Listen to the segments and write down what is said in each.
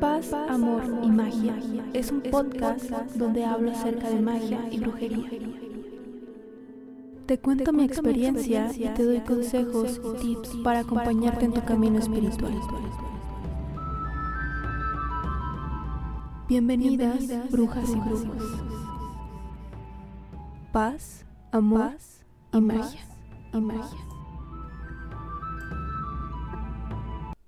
Paz, Amor y Magia es un podcast donde hablo acerca de magia y brujería. Te cuento mi experiencia y te doy consejos tips para acompañarte en tu camino espiritual. Bienvenidas, brujas y brujos. Paz, amor y magia. Y magia.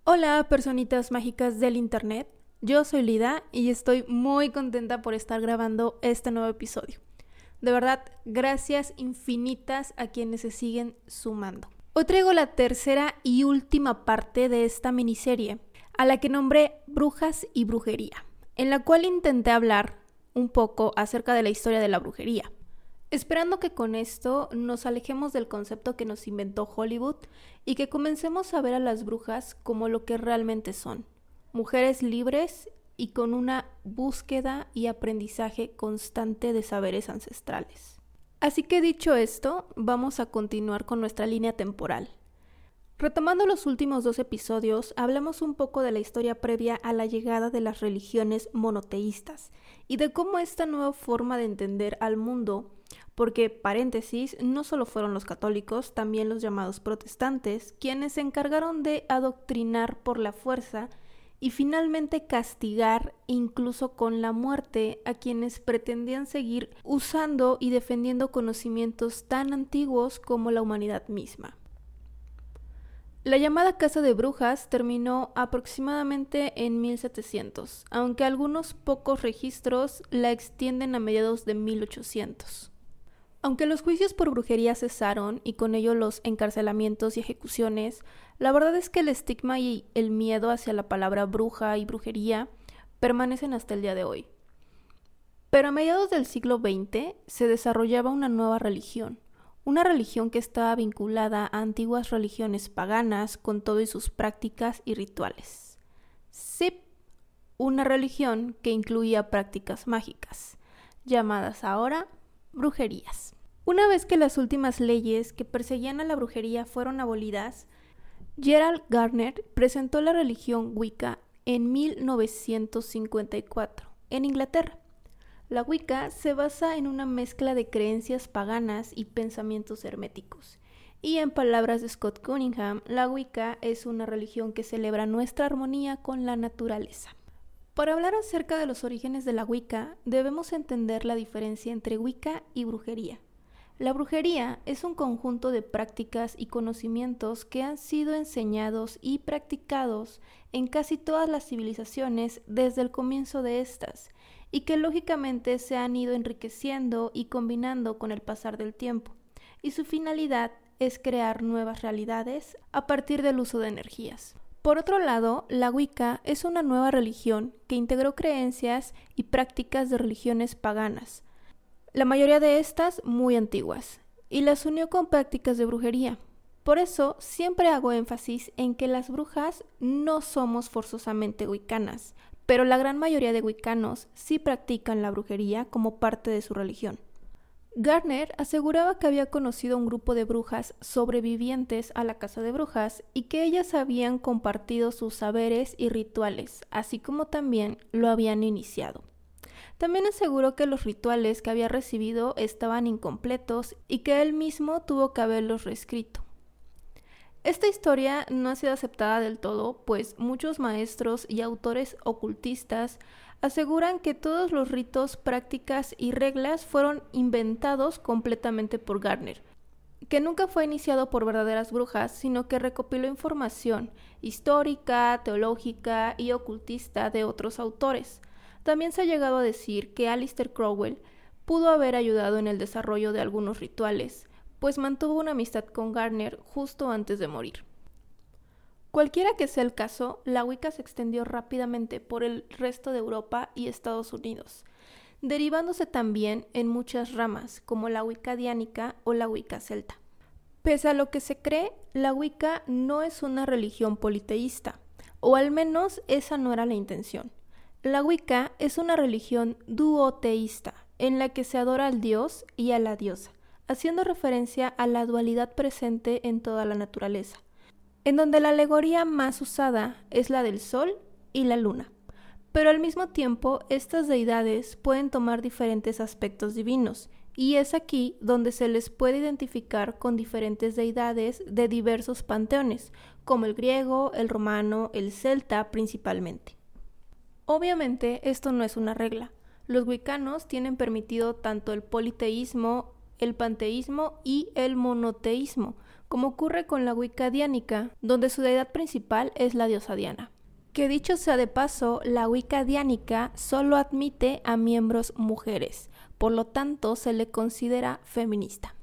Hola, personitas mágicas del internet. Yo soy Lida y estoy muy contenta por estar grabando este nuevo episodio. De verdad, gracias infinitas a quienes se siguen sumando. Hoy traigo la tercera y última parte de esta miniserie, a la que nombré Brujas y Brujería, en la cual intenté hablar un poco acerca de la historia de la brujería Esperando que con esto nos alejemos del concepto que nos inventó Hollywood y que comencemos a ver a las brujas como lo que realmente son, mujeres libres y con una búsqueda y aprendizaje constante de saberes ancestrales. Así que dicho esto, vamos a continuar con nuestra línea temporal. Retomando los últimos dos episodios, hablamos un poco de la historia previa a la llegada de las religiones monoteístas y de cómo esta nueva forma de entender al mundo porque, paréntesis, no solo fueron los católicos, también los llamados protestantes, quienes se encargaron de adoctrinar por la fuerza y finalmente castigar incluso con la muerte a quienes pretendían seguir usando y defendiendo conocimientos tan antiguos como la humanidad misma. La llamada Casa de Brujas terminó aproximadamente en 1700, aunque algunos pocos registros la extienden a mediados de 1800. Aunque los juicios por brujería cesaron y con ello los encarcelamientos y ejecuciones, la verdad es que el estigma y el miedo hacia la palabra bruja y brujería permanecen hasta el día de hoy. Pero a mediados del siglo XX se desarrollaba una nueva religión, una religión que estaba vinculada a antiguas religiones paganas con todo y sus prácticas y rituales. Sí, una religión que incluía prácticas mágicas, llamadas ahora brujerías. Una vez que las últimas leyes que perseguían a la brujería fueron abolidas, Gerald Gardner presentó la religión Wicca en 1954 en Inglaterra. La Wicca se basa en una mezcla de creencias paganas y pensamientos herméticos. Y en palabras de Scott Cunningham, la Wicca es una religión que celebra nuestra armonía con la naturaleza. Para hablar acerca de los orígenes de la Wicca, debemos entender la diferencia entre Wicca y brujería. La brujería es un conjunto de prácticas y conocimientos que han sido enseñados y practicados en casi todas las civilizaciones desde el comienzo de estas, y que lógicamente se han ido enriqueciendo y combinando con el pasar del tiempo, y su finalidad es crear nuevas realidades a partir del uso de energías. Por otro lado, la Wicca es una nueva religión que integró creencias y prácticas de religiones paganas, la mayoría de estas muy antiguas, y las unió con prácticas de brujería. Por eso siempre hago énfasis en que las brujas no somos forzosamente wiccanas, pero la gran mayoría de wiccanos sí practican la brujería como parte de su religión. Gardner aseguraba que había conocido un grupo de brujas sobrevivientes a la casa de brujas y que ellas habían compartido sus saberes y rituales, así como también lo habían iniciado. También aseguró que los rituales que había recibido estaban incompletos y que él mismo tuvo que haberlos reescrito. Esta historia no ha sido aceptada del todo, pues muchos maestros y autores ocultistas aseguran que todos los ritos, prácticas y reglas fueron inventados completamente por Gardner, que nunca fue iniciado por verdaderas brujas, sino que recopiló información histórica, teológica y ocultista de otros autores. También se ha llegado a decir que Alistair Crowell pudo haber ayudado en el desarrollo de algunos rituales, pues mantuvo una amistad con Gardner justo antes de morir. Cualquiera que sea el caso, la Wicca se extendió rápidamente por el resto de Europa y Estados Unidos, derivándose también en muchas ramas, como la Wicca diánica o la Wicca celta. Pese a lo que se cree, la Wicca no es una religión politeísta, o al menos esa no era la intención. La Wicca es una religión duoteísta, en la que se adora al dios y a la diosa, haciendo referencia a la dualidad presente en toda la naturaleza en donde la alegoría más usada es la del Sol y la Luna, Pero al mismo tiempo, estas deidades pueden tomar diferentes aspectos divinos, y es aquí donde se les puede identificar con diferentes deidades de diversos panteones, como el griego, el romano, el celta principalmente. Obviamente esto no es una regla. Los wicanos tienen permitido tanto el politeísmo, el panteísmo y el monoteísmo, como ocurre con la Wicca diánica, donde su deidad principal es la diosa Diana. Que dicho sea de paso, la Wicca diánica solo admite a miembros mujeres, por lo tanto se le considera feminista.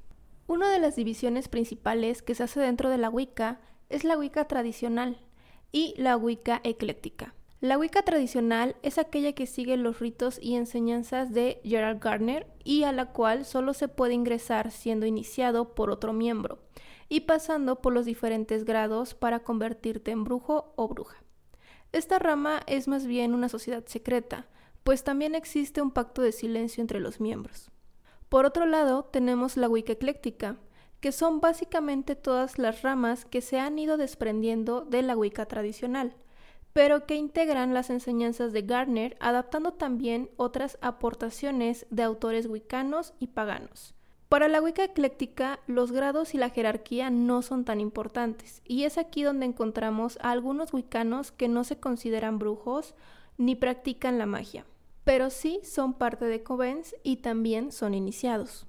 Una de las divisiones principales que se hace dentro de la Wicca es la Wicca tradicional y la Wicca ecléctica. La Wicca tradicional es aquella que sigue los ritos y enseñanzas de Gerald Gardner y a la cual solo se puede ingresar siendo iniciado por otro miembro y pasando por los diferentes grados para convertirte en brujo o bruja. Esta rama es más bien una sociedad secreta, pues también existe un pacto de silencio entre los miembros. Por otro lado, tenemos la Wicca ecléctica, que son básicamente todas las ramas que se han ido desprendiendo de la Wicca tradicional pero que integran las enseñanzas de Gardner, adaptando también otras aportaciones de autores wiccanos y paganos. Para la Wicca ecléctica, los grados y la jerarquía no son tan importantes, y es aquí donde encontramos a algunos wiccanos que no se consideran brujos ni practican la magia, pero sí son parte de covens y también son iniciados.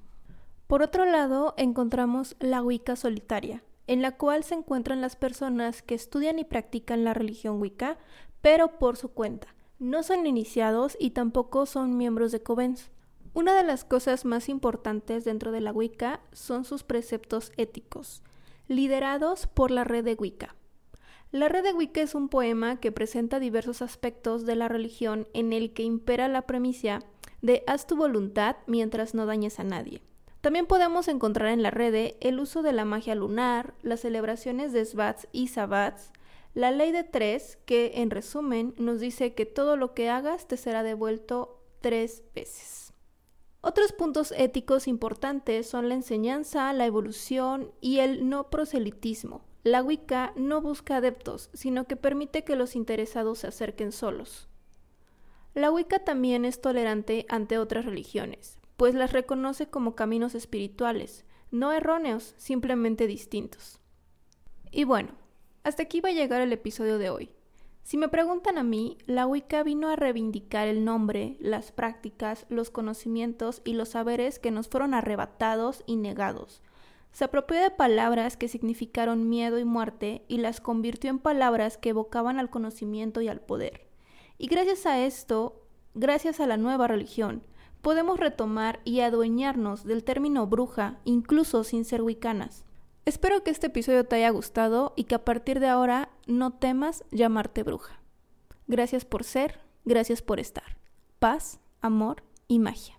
Por otro lado, encontramos la Wicca solitaria, en la cual se encuentran las personas que estudian y practican la religión Wicca, pero por su cuenta. No son iniciados y tampoco son miembros de covens. Una de las cosas más importantes dentro de la Wicca son sus preceptos éticos, liderados por la red de Wicca. La red de Wicca es un poema que presenta diversos aspectos de la religión en el que impera la premisa de haz tu voluntad mientras no dañes a nadie. También podemos encontrar en la red el uso de la magia lunar, las celebraciones de Svats y Sabbats, la ley de tres, que en resumen nos dice que todo lo que hagas te será devuelto tres veces. Otros puntos éticos importantes son la enseñanza, la evolución y el no proselitismo. La Wicca no busca adeptos, sino que permite que los interesados se acerquen solos. La Wicca también es tolerante ante otras religiones pues las reconoce como caminos espirituales, no erróneos, simplemente distintos. Y bueno, hasta aquí va a llegar el episodio de hoy. Si me preguntan a mí, la Wicca vino a reivindicar el nombre, las prácticas, los conocimientos y los saberes que nos fueron arrebatados y negados. Se apropió de palabras que significaron miedo y muerte y las convirtió en palabras que evocaban al conocimiento y al poder. Y gracias a esto, gracias a la nueva religión, podemos retomar y adueñarnos del término bruja incluso sin ser wicanas. Espero que este episodio te haya gustado y que a partir de ahora no temas llamarte bruja. Gracias por ser, gracias por estar. Paz, amor y magia.